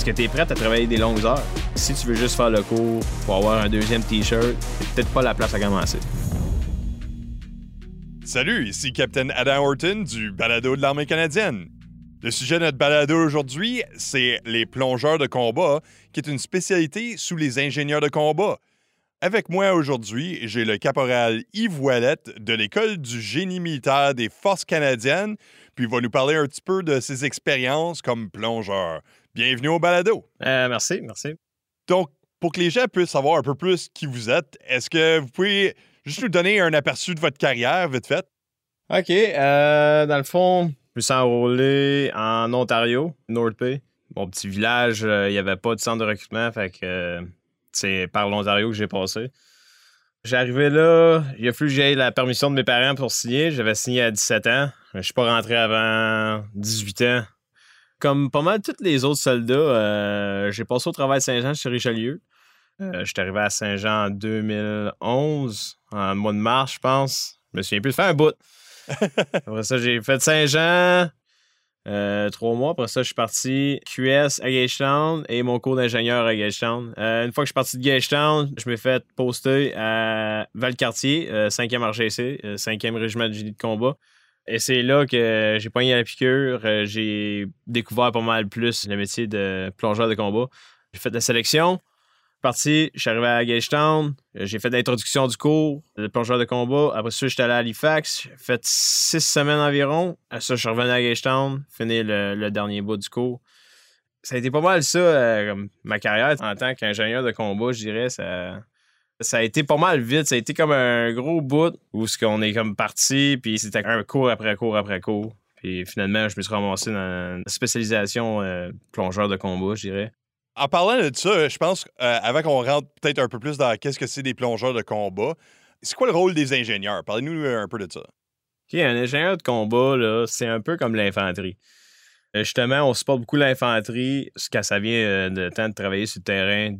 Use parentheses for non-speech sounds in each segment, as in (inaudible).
Est-ce que tu es prête à travailler des longues heures? Si tu veux juste faire le cours pour avoir un deuxième T-shirt, c'est peut-être pas la place à commencer. Salut, ici Capitaine Adam Horton du balado de l'armée canadienne. Le sujet de notre balado aujourd'hui, c'est les plongeurs de combat, qui est une spécialité sous les ingénieurs de combat. Avec moi aujourd'hui, j'ai le caporal Yves Ouellette de l'École du génie militaire des Forces canadiennes, puis il va nous parler un petit peu de ses expériences comme plongeur. Bienvenue au balado. Euh, merci, merci. Donc, pour que les gens puissent savoir un peu plus qui vous êtes, est-ce que vous pouvez juste nous donner un aperçu de votre carrière, vite fait? OK. Euh, dans le fond, je me suis enrôlé en Ontario, North Bay. Mon petit village, euh, il n'y avait pas de centre de recrutement, fait que euh, c'est par l'Ontario que j'ai passé. J'ai arrivé là, il a fallu que j'aie la permission de mes parents pour signer. J'avais signé à 17 ans. Je suis pas rentré avant 18 ans. Comme pas mal tous les autres soldats, j'ai passé au travail de Saint-Jean chez Richelieu. je suis arrivé à Saint-Jean en 2011, en mois de mars, je pense. Je me souviens plus de faire un bout. (laughs) Après ça, j'ai fait Saint-Jean. Euh, trois mois. Après ça, je suis parti QS à Gagetown et mon cours d'ingénieur à Gagetown. Euh, une fois que je suis parti de Gagetown, je m'ai fait poster à Valcartier, 5e RGC, 5e régiment de génie de combat. Et c'est là que j'ai poigné à la piqûre. Euh, j'ai découvert pas mal plus le métier de plongeur de combat. J'ai fait la sélection parti, je suis arrivé à Gagetown, j'ai fait l'introduction du cours de plongeur de combat. Après ça, j'étais allé à Halifax, j'ai fait six semaines environ. Après ça, je suis revenu à Gagetown, fini le, dernier bout du cours. Ça a été pas mal ça, euh, ma carrière en tant qu'ingénieur de combat, je dirais. Ça, ça a été pas mal vite. Ça a été comme un gros bout où ce qu'on est comme parti, puis c'était un cours après cours après cours. Puis finalement, je me suis ramassé dans une spécialisation euh, plongeur de combat, je dirais. En parlant de ça, je pense, euh, avant qu'on rentre peut-être un peu plus dans qu'est-ce que c'est des plongeurs de combat, c'est quoi le rôle des ingénieurs? Parlez-nous un peu de ça. OK, un ingénieur de combat, là, c'est un peu comme l'infanterie. Euh, justement, on supporte beaucoup l'infanterie, quand ça vient euh, de temps de travailler sur le terrain,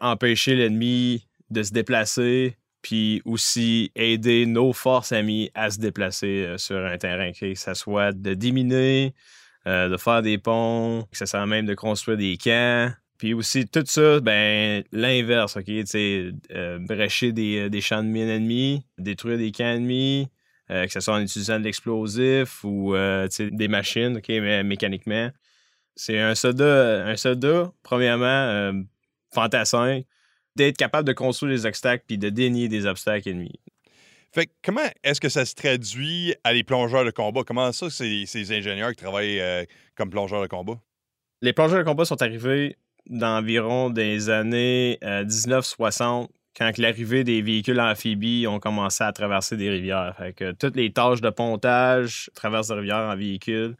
empêcher l'ennemi de se déplacer, puis aussi aider nos forces amies à se déplacer sur un terrain, que ce soit de diminuer euh, de faire des ponts, que ça sert même de construire des camps. Puis aussi, tout ça, ben, l'inverse, OK? Euh, brécher des, euh, des, champs de mines ennemis, détruire des camps ennemis, que ce soit en utilisant de l'explosif ou des machines, OK, mais mécaniquement. C'est un soldat, un soldat, premièrement, fantassin, d'être capable de construire des obstacles puis de dénier des obstacles ennemis. Fait comment est-ce que ça se traduit à les plongeurs de combat? Comment ça, c'est ces ingénieurs qui travaillent euh, comme plongeurs de combat? Les plongeurs de combat sont arrivés d'environ des années 1960 euh, quand l'arrivée des véhicules amphibies ont commencé à traverser des rivières. Fait que toutes les tâches de pontage traversent des rivières en véhicule.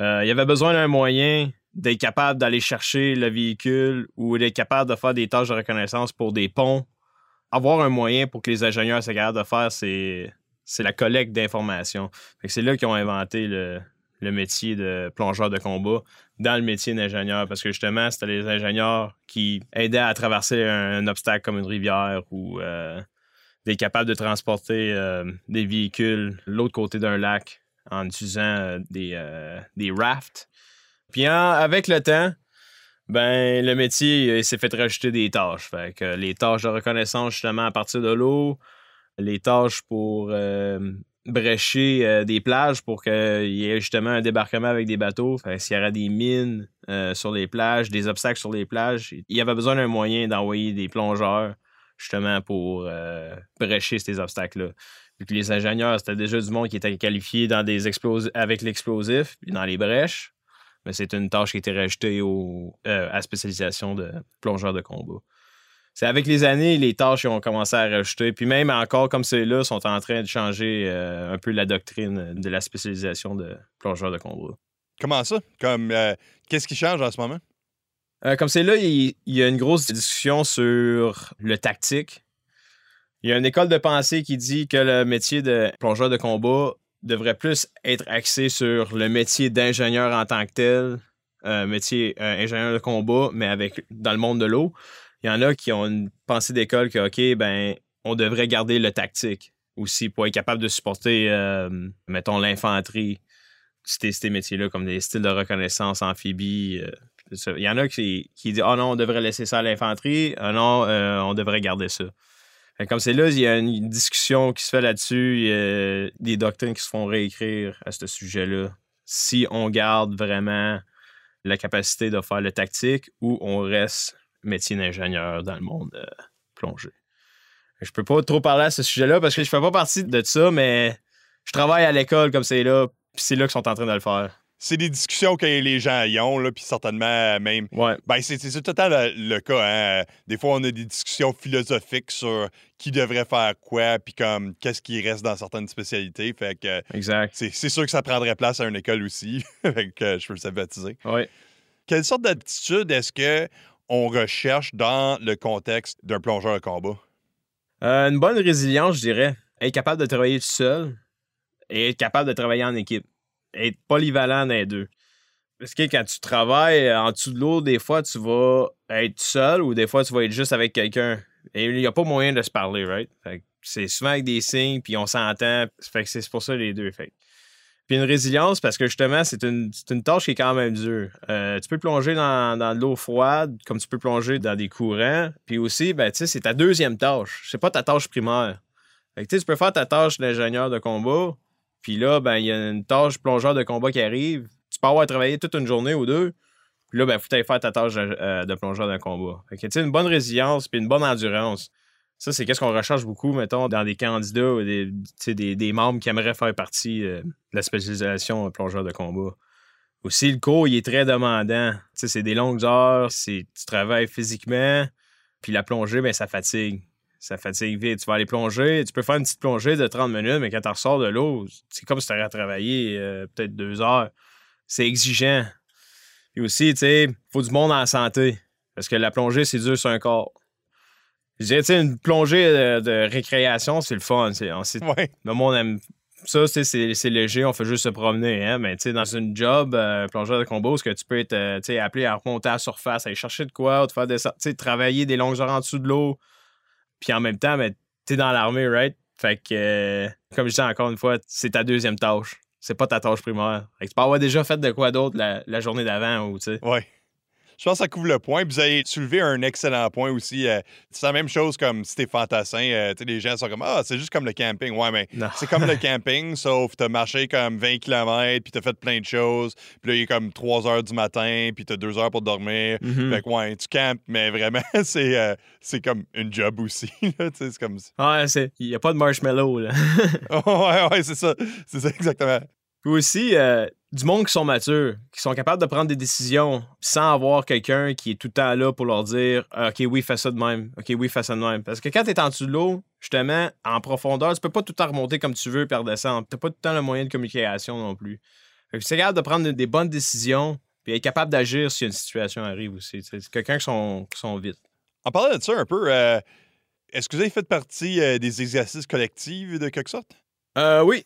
Euh, il y avait besoin d'un moyen d'être capable d'aller chercher le véhicule ou d'être capable de faire des tâches de reconnaissance pour des ponts avoir un moyen pour que les ingénieurs soient capables de faire, c'est, la collecte d'informations. C'est là qu'ils ont inventé le, métier de plongeur de combat dans le métier d'ingénieur parce que justement, c'était les ingénieurs qui aidaient à traverser un, obstacle comme une rivière ou euh, d'être capable de transporter euh, des véhicules l'autre côté d'un lac en utilisant euh, des, des rafts. Puis avec le temps, ben le métier s'est fait rajouter des tâches. Fait que les tâches de reconnaissance justement à partir de l'eau, les tâches pour euh, brécher euh, des plages pour qu'il y ait justement un débarquement avec des bateaux. Fait s'il y aurait des mines euh, sur les plages, des obstacles sur les plages, il y avait besoin d'un moyen d'envoyer des plongeurs justement pour brécher ces obstacles-là. Que les ingénieurs, c'était déjà du monde qui était qualifié dans des avec l'explosif, dans les brèches mais c'est une tâche qui a été rajoutée au, euh, à la spécialisation de plongeur de combat. C'est avec les années, les tâches ont commencé à rajouter. Puis même encore comme c'est là, sont en train de changer euh, un peu la doctrine de la spécialisation de plongeur de combat. Comment ça? Comme euh, qu'est-ce qui change en ce moment? comme c'est là, il, y a une grosse discussion sur le tactique. Il y a une école de pensée qui dit que le métier de plongeur de combat devrait plus être axé sur le métier d'ingénieur en tant que tel, euh, métier euh, ingénieur de combat, mais avec dans le monde de l'eau. Il y en a qui ont une pensée d'école que, OK, ben, on devrait garder le tactique aussi pour être capable de supporter, euh, mettons, l'infanterie, ces, ces métiers-là, comme des styles de reconnaissance amphibie, Il y en a qui, disent Ah non, on devrait laisser ça à l'infanterie. Ah non, on devrait garder ça. Comme c'est là, il y a une discussion qui se fait là-dessus. Il y a des doctrines qui se font réécrire à ce sujet-là. Si on garde vraiment la capacité de faire le tactique ou on reste métier d'ingénieur dans le monde euh, plongé. Je peux pas trop parler à ce sujet-là parce que je fais pas partie de ça, mais je travaille à l'école comme c'est là, puis c'est là qu'ils sont en train de le faire c'est des discussions que les gens y ont, là, puis certainement même. Ouais. Ben, c'est, c'est total le, cas. Hein. Des fois, on a des discussions philosophiques sur qui devrait faire quoi, puis comme qu'est-ce qui reste dans certaines spécialités. Fait que. Exact. C'est, sûr que ça prendrait place à une école aussi. (laughs) fait que je peux le sympathiser. Oui. Quelle sorte d'aptitude est-ce que on recherche dans le contexte d'un plongeur de combat? Euh, une bonne résilience, je dirais. Être capable de travailler tout seul et être capable de travailler en équipe être polyvalent dans les deux. Parce que quand tu travailles en dessous de l'eau, des fois, tu vas être seul ou des fois, tu vas être juste avec quelqu'un. Et il n'y a pas moyen de se parler, right? c'est souvent avec des signes, puis on s'entend. C'est pour ça les deux. Puis une résilience, parce que justement, c'est une, tâche qui est quand même dure. Euh, tu peux plonger dans, dans l'eau froide, comme tu peux plonger dans des courants. Puis aussi, ben, c'est ta deuxième tâche. C'est pas ta tâche primaire. Tu peux faire ta tâche d'ingénieur de combat, puis là, ben, il y a une tâche plongeur de combat qui arrive. Tu peux avoir travaillé toute une journée ou deux. Puis là, ben, faut aller faire ta tâche de, euh, plongeur de combat. Fait que, une bonne résilience puis une bonne endurance. Ça, c'est qu'est-ce qu'on recherche beaucoup, mettons, dans des candidats ou des, membres qui aimeraient faire partie euh, de la spécialisation plongeur de combat. Aussi, le cours, il est très demandant. c'est des longues heures, tu travailles physiquement, puis la plongée, ben, ça fatigue ça fatigue vite. Tu vas aller plonger, tu peux faire une petite plongée de 30 minutes, mais quand tu ressors de l'eau, c'est comme si tu aurais travaillé euh, peut-être deux heures. C'est exigeant. Puis aussi, tu sais, il faut du monde en santé. Parce que la plongée, c'est dur sur un corps. Je dirais, tu sais, une plongée de, récréation, c'est le fun. Le monde aime ça, c'est léger, on fait juste se promener. Hein? Mais tu sais, dans une job, euh, plongeur de combo, est-ce que tu peux être euh, appelé à remonter à la surface, aller chercher de quoi, te faire des, travailler des longues heures en dessous de l'eau. Puis en même temps, ben, t'es dans l'armée, right? Fait que, euh, comme je dis encore une fois, c'est ta deuxième tâche. C'est pas ta tâche primaire. Fait que tu peux avoir déjà fait de quoi d'autre la, la journée d'avant ou, tu sais. Ouais. Je pense que ça couvre le point. Puis vous avez soulevé un excellent point aussi. Euh, c'est la même chose comme si t'es fantassin. Euh, les gens sont comme Ah, c'est juste comme le camping. Ouais, mais c'est comme le (laughs) camping, sauf t'as marché comme 20 km, puis t'as fait plein de choses. Puis là, il est comme 3 heures du matin, puis t'as 2 heures pour dormir. Mm-hmm. Fait que ouais, tu campes, mais vraiment, (laughs) c'est euh, c'est comme une job aussi. (laughs) c'est comme Ouais, il n'y a pas de marshmallow. Là. ouais, ouais, c'est ça. C'est ça, exactement. Puis aussi, du monde qui sont matures, qui sont capables de prendre des décisions sans avoir quelqu'un qui est tout le temps là pour leur dire OK, oui, fais ça de même. OK, oui, fais ça de même. Parce que quand tu es en dessous de l'eau, justement, en profondeur, tu peux pas tout le temps remonter comme tu veux et redescendre. Tu pas tout le temps le moyen de communication non plus. Fait que c'est capable de prendre des bonnes décisions puis être capable d'agir si une situation arrive aussi. C'est quelqu'un qui sont, qui sont vite. En parlant de ça un peu, euh, est-ce que vous avez fait partie euh, des exercices collectifs de quelque sorte? Euh, oui.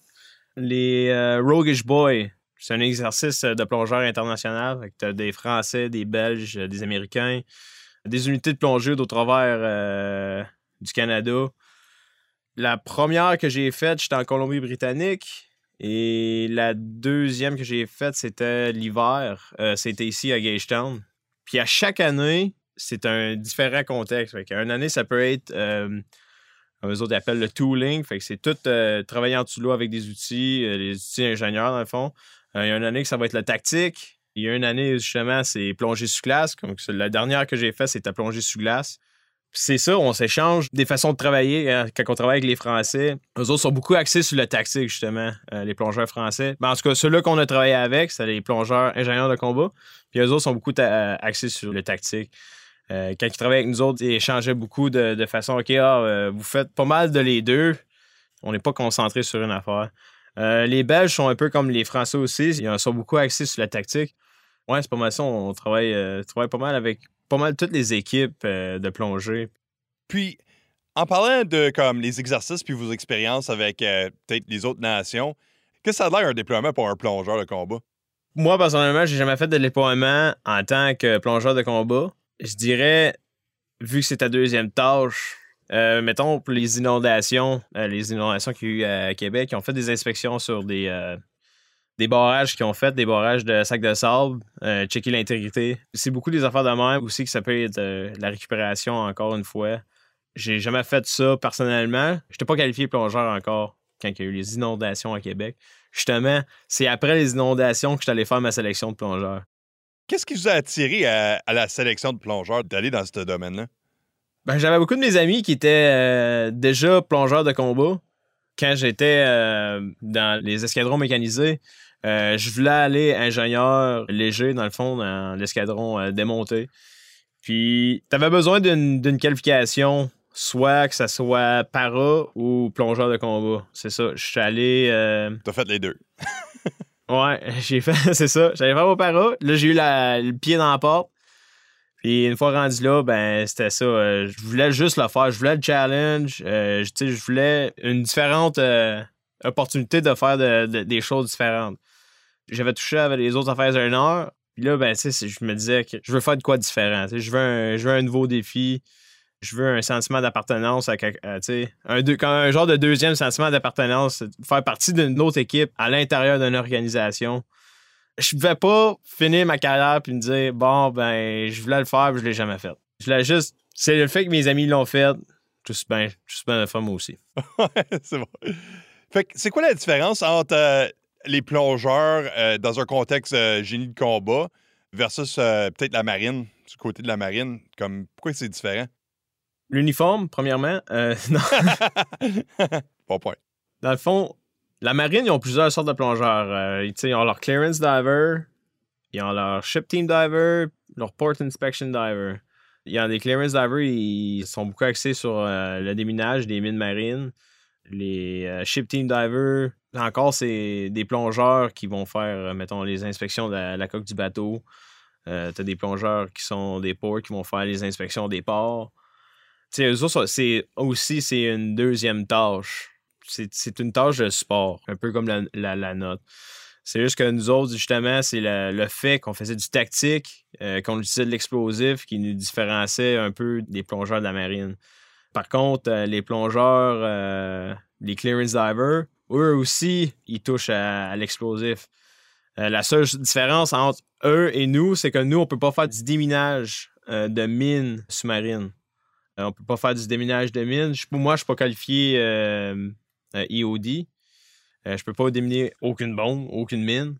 Les Roguish Boys c'est un exercice euh, de plongeur international. Tu as des Français, des Belges, euh, des Américains, des unités de plongée d'autre travers euh, du Canada. La première que j'ai faite, j'étais en Colombie-Britannique. Et la deuxième que j'ai faite, c'était l'hiver. c'était ici à Gagetown. Puis à chaque année, c'est un différent contexte. Une année, ça peut être, euh, eux autres appellent le tooling. Fait que c'est tout travailler en dessous l'eau avec des outils, les outils ingénieurs dans le fond. Euh, il y a une année que ça va être le tactique. Il y a une année, justement, c'est plonger sous glace. Comme la dernière que j'ai faite, c'était plonger sous glace. C'est ça, on s'échange des façons de travailler. Hein, quand on travaille avec les Français, eux autres sont beaucoup axés sur le tactique, justement, euh, les plongeurs français. Ben, en tout cas, ceux-là qu'on a travaillé avec, c'est les plongeurs ingénieurs de combat. Puis eux autres sont beaucoup euh, axés sur le tactique. Quand ils travaillaient avec nous autres, ils échangeaient beaucoup de, façon OK, ah, vous faites pas mal de les deux. On n'est pas concentré sur une affaire. Euh, les Belges sont un peu comme les Français aussi. Ils sont beaucoup axés sur la tactique. Ouais, c'est pas mal ça. On travaille, euh, travaille pas mal avec pas mal toutes les équipes euh, de plongée. Puis, en parlant de comme les exercices puis vos expériences avec peut-être les autres nations, qu'est-ce que ça a l'air un déploiement pour un plongeur de combat? Moi, personnellement, j'ai jamais fait de déploiement en tant que plongeur de combat. Je dirais, vu que c'est ta deuxième tâche, euh, mettons, pour les inondations, euh, les inondations qu'il y a eu à Québec, ils ont fait des inspections sur des, euh, des barrages qu'ils ont fait, des barrages de sacs de sable, checker l'intégrité. C'est beaucoup des affaires de même aussi que ça peut être la récupération encore une fois. J'ai jamais fait ça personnellement. Je n'étais pas qualifié plongeur encore quand il y a eu les inondations à Québec. Justement, c'est après les inondations que je suis allé faire ma sélection de plongeurs. Qu'est-ce qui vous a attiré à, la sélection de plongeurs d'aller dans ce domaine-là? Ben, j'avais beaucoup de mes amis qui étaient euh, déjà plongeurs de combat. Quand j'étais euh, dans les escadrons mécanisés, euh, je voulais aller ingénieur léger, dans le fond, dans l'escadron démonté. Puis, tu avais besoin d'une qualification, soit que ça soit para ou plongeur de combat. C'est ça. Je suis allé. T'as fait les deux. (laughs) Ouais, (laughs) j'ai fait, (laughs) c'est ça. J'allais faire mon para. Là, j'ai eu le pied dans la porte. Puis une fois rendu là, ben c'était ça. Euh, je voulais juste le faire. Je voulais le challenge. Euh, je voulais une différente euh, opportunité de faire des choses différentes. J'avais touché avec les autres affaires d'un heure. Puis là, ben, je me disais que je veux faire de quoi différent. Je veux, je veux un nouveau défi je veux un sentiment d'appartenance à, un, deux, un genre de deuxième sentiment d'appartenance, faire partie d'une autre équipe à l'intérieur d'une organisation. Je ne vais pas finir ma carrière puis me dire bon ben je voulais le faire mais je l'ai jamais fait. Je voulais juste c'est le fait que mes amis l'ont fait, je suis bien je bien le moi aussi. (laughs) c'est bon. Fait c'est quoi la différence entre euh, les plongeurs euh, dans un contexte euh, génie de combat versus peut-être la marine, du côté de la marine, comme pourquoi c'est différent? L'uniforme, premièrement. Euh, (laughs) bon point. Dans le fond, la marine, ils ont plusieurs sortes de plongeurs. Euh, ils ont leur clearance diver, ils ont leur ship team diver, leur port inspection diver. Il y a des clearance divers, ils sont beaucoup axés sur euh, le déminage des mines marines. Les ship team divers, encore, c'est des plongeurs qui vont faire, mettons, les inspections de la, coque du bateau. tu as des plongeurs qui sont des ports qui vont faire les inspections des ports c'est aussi c'est une deuxième tâche. C'est une tâche de sport, un peu comme la, note. C'est juste que nous autres, justement, c'est le, fait qu'on faisait du tactique, euh, qu'on utilisait de l'explosif qui nous différenciait un peu des plongeurs de la marine. Par contre, euh, les plongeurs, euh, les clearance divers, eux aussi, ils touchent à, l'explosif. la seule différence entre eux et nous, c'est que nous, on ne peut pas faire du déminage de mines sous-marines. Euh, on peut pas faire du déminage de mine. Pour moi, je suis pas qualifié euh, EOD. Euh, je peux pas déminer aucune bombe, aucune mine.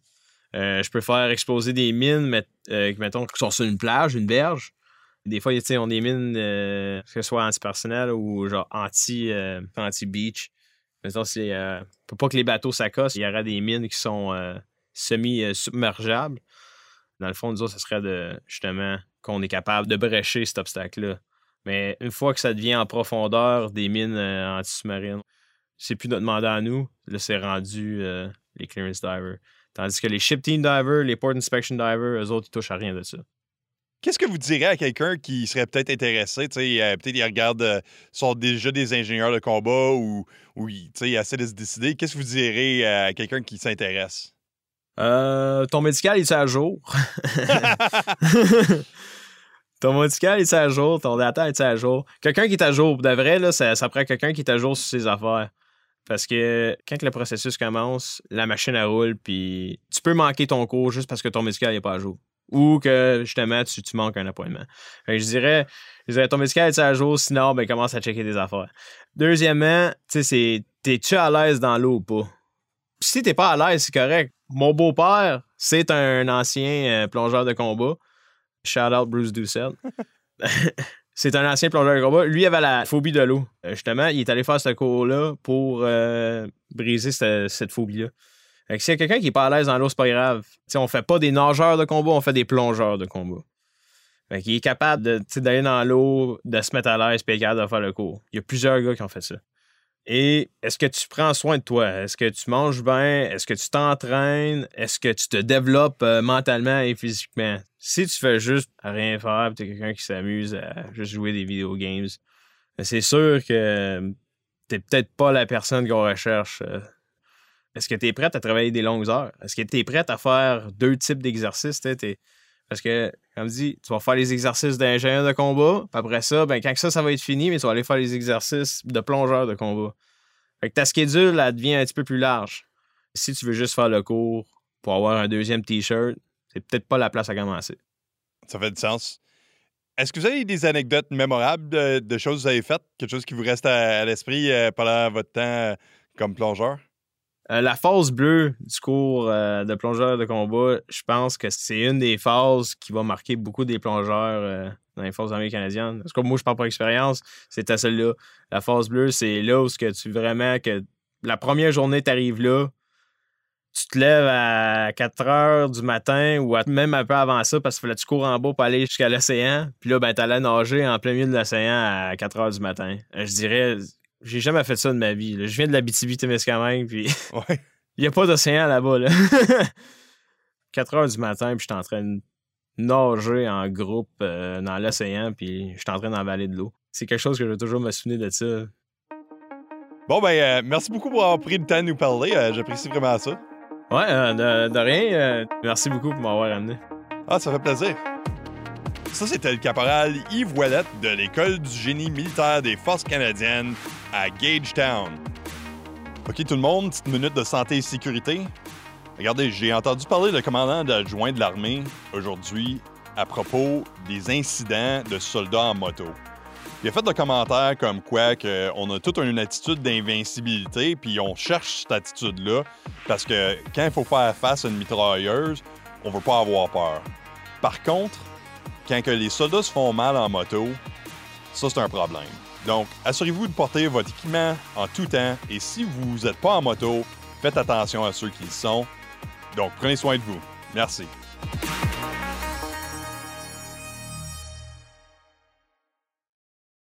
je peux faire exploser des mines, mettons, qui sont sur une plage, une berge. Des fois, on des mines, que ce soit anti-personnel ou genre anti, anti-beach. Mettons, c'est, peut pas que les bateaux s'accossent. Il y aura des mines qui sont semi-submergeables. Dans le fond, nous autres, ce serait de, justement, qu'on est capable de brécher cet obstacle-là. Mais une fois que ça devient en profondeur des mines euh, anti-sous-marines, c'est plus notre mandat à nous. Là, c'est rendu euh, les clearance divers. Tandis que les ship team divers, les port inspection divers, eux autres, ils touchent à rien de ça. Qu'est-ce que vous direz à quelqu'un qui serait peut-être intéressé? Euh, peut-être il regarde, sont déjà des ingénieurs de combat ou, ou il essaie de se décider. Qu'est-ce que vous direz à quelqu'un qui s'intéresse? ton médical, est à jour? (laughs) (laughs) (laughs) Ton médical est à jour, ton data est à jour? Quelqu'un qui est à jour, de vrai, là, ça, prend quelqu'un qui est à jour sur ses affaires. Parce que quand le processus commence, la machine elle roule, puis tu peux manquer ton cours juste parce que ton médical n'est pas à jour. Ou que justement, tu, manques un appointment. je dirais, je dirais, ton médical est à jour, sinon, ben, commence à checker tes affaires. Deuxièmement, tu sais, t'es-tu à l'aise dans l'eau ou pas? Si t'es pas à l'aise, c'est correct. Mon beau-père, c'est un ancien euh, plongeur de combat. Shout out Bruce Doucette. (laughs) c'est un ancien plongeur de combat. Lui avait la phobie de l'eau. Euh, justement, il est allé faire ce cours-là pour euh, briser cette, phobie-là. S'il y a quelqu'un qui n'est pas à l'aise dans l'eau, c'est pas grave. On on fait pas des nageurs de combat, on fait des plongeurs de combat. il est capable d'aller dans l'eau, de se mettre à l'aise capable de faire le cours. Il y a plusieurs gars qui ont fait ça. Et est-ce que tu prends soin de toi? Est-ce que tu manges bien? Est-ce que tu t'entraînes? Est-ce que tu te développes euh, mentalement et physiquement? Si tu fais juste rien faire, tu es quelqu'un qui s'amuse à juste jouer des vidéo games, ben, c'est sûr que t'es peut-être pas la personne qu'on recherche. Euh. Est-ce que tu es prête à travailler des longues heures? Est-ce que tu es prête à faire deux types d'exercices? Parce que, comme dis, tu vas faire les exercices d'ingénieur de combat, puis après ça, ben, quand ça, ça va être fini, mais tu vas aller faire les exercices de plongeur de combat. Fait que ta schedule, elle devient un petit peu plus large. Si tu veux juste faire le cours, pour avoir un deuxième T-shirt, c'est peut-être pas la place à commencer. Ça fait du sens. Est-ce que vous avez des anecdotes mémorables de, choses que vous avez faites? Quelque chose qui vous reste à, l'esprit euh, pendant votre temps euh, comme plongeur? Euh, la phase bleue du cours de plongeur de combat, je pense que c'est une des phases qui va marquer beaucoup des plongeurs dans les forces armées canadiennes. Parce que moi, je parle par expérience, c'était celle-là. La phase bleue, c'est là où que tu vraiment que la première journée, tu arrives là, tu te lèves à 4 heures du matin ou même un peu avant ça parce que fallait que tu cours en bas pour aller jusqu'à l'océan. Puis là, ben, t'allais nager en plein milieu de l'océan à 4 heures du matin. Euh, je dirais, j'ai jamais fait ça de ma vie. Je viens de la BTB-Témiscamingue, puis (laughs) il n'y a pas d'océan là-bas. Là. (laughs) 4 heures du matin, puis je suis en train de nager en groupe euh, dans l'océan, puis je suis en train d'envaler de l'eau. C'est quelque chose que je vais toujours me souvenir de ça. Bon, ben, euh, merci beaucoup pour avoir pris le temps de nous parler. J'apprécie vraiment ça. Ouais, euh, de, rien. Euh, merci beaucoup pour m'avoir amené. Ah, ça fait plaisir. Ça, c'était le caporal Yves Ouellette de l'École du génie militaire des Forces canadiennes à Gagetown. OK, tout le monde, petite minute de santé et sécurité. Regardez, j'ai entendu parler le commandant adjoint de l'armée aujourd'hui à propos des incidents de soldats en moto. Il a fait des commentaires comme quoi on a toute une attitude d'invincibilité, puis on cherche cette attitude-là, parce que quand il faut faire face à une mitrailleuse, on veut pas avoir peur. Par contre, quand que les soldats se font mal en moto, ça c'est un problème. Donc, assurez-vous de porter votre équipement en tout temps, et si vous n'êtes pas en moto, faites attention à ceux qui le sont. Donc, prenez soin de vous. Merci.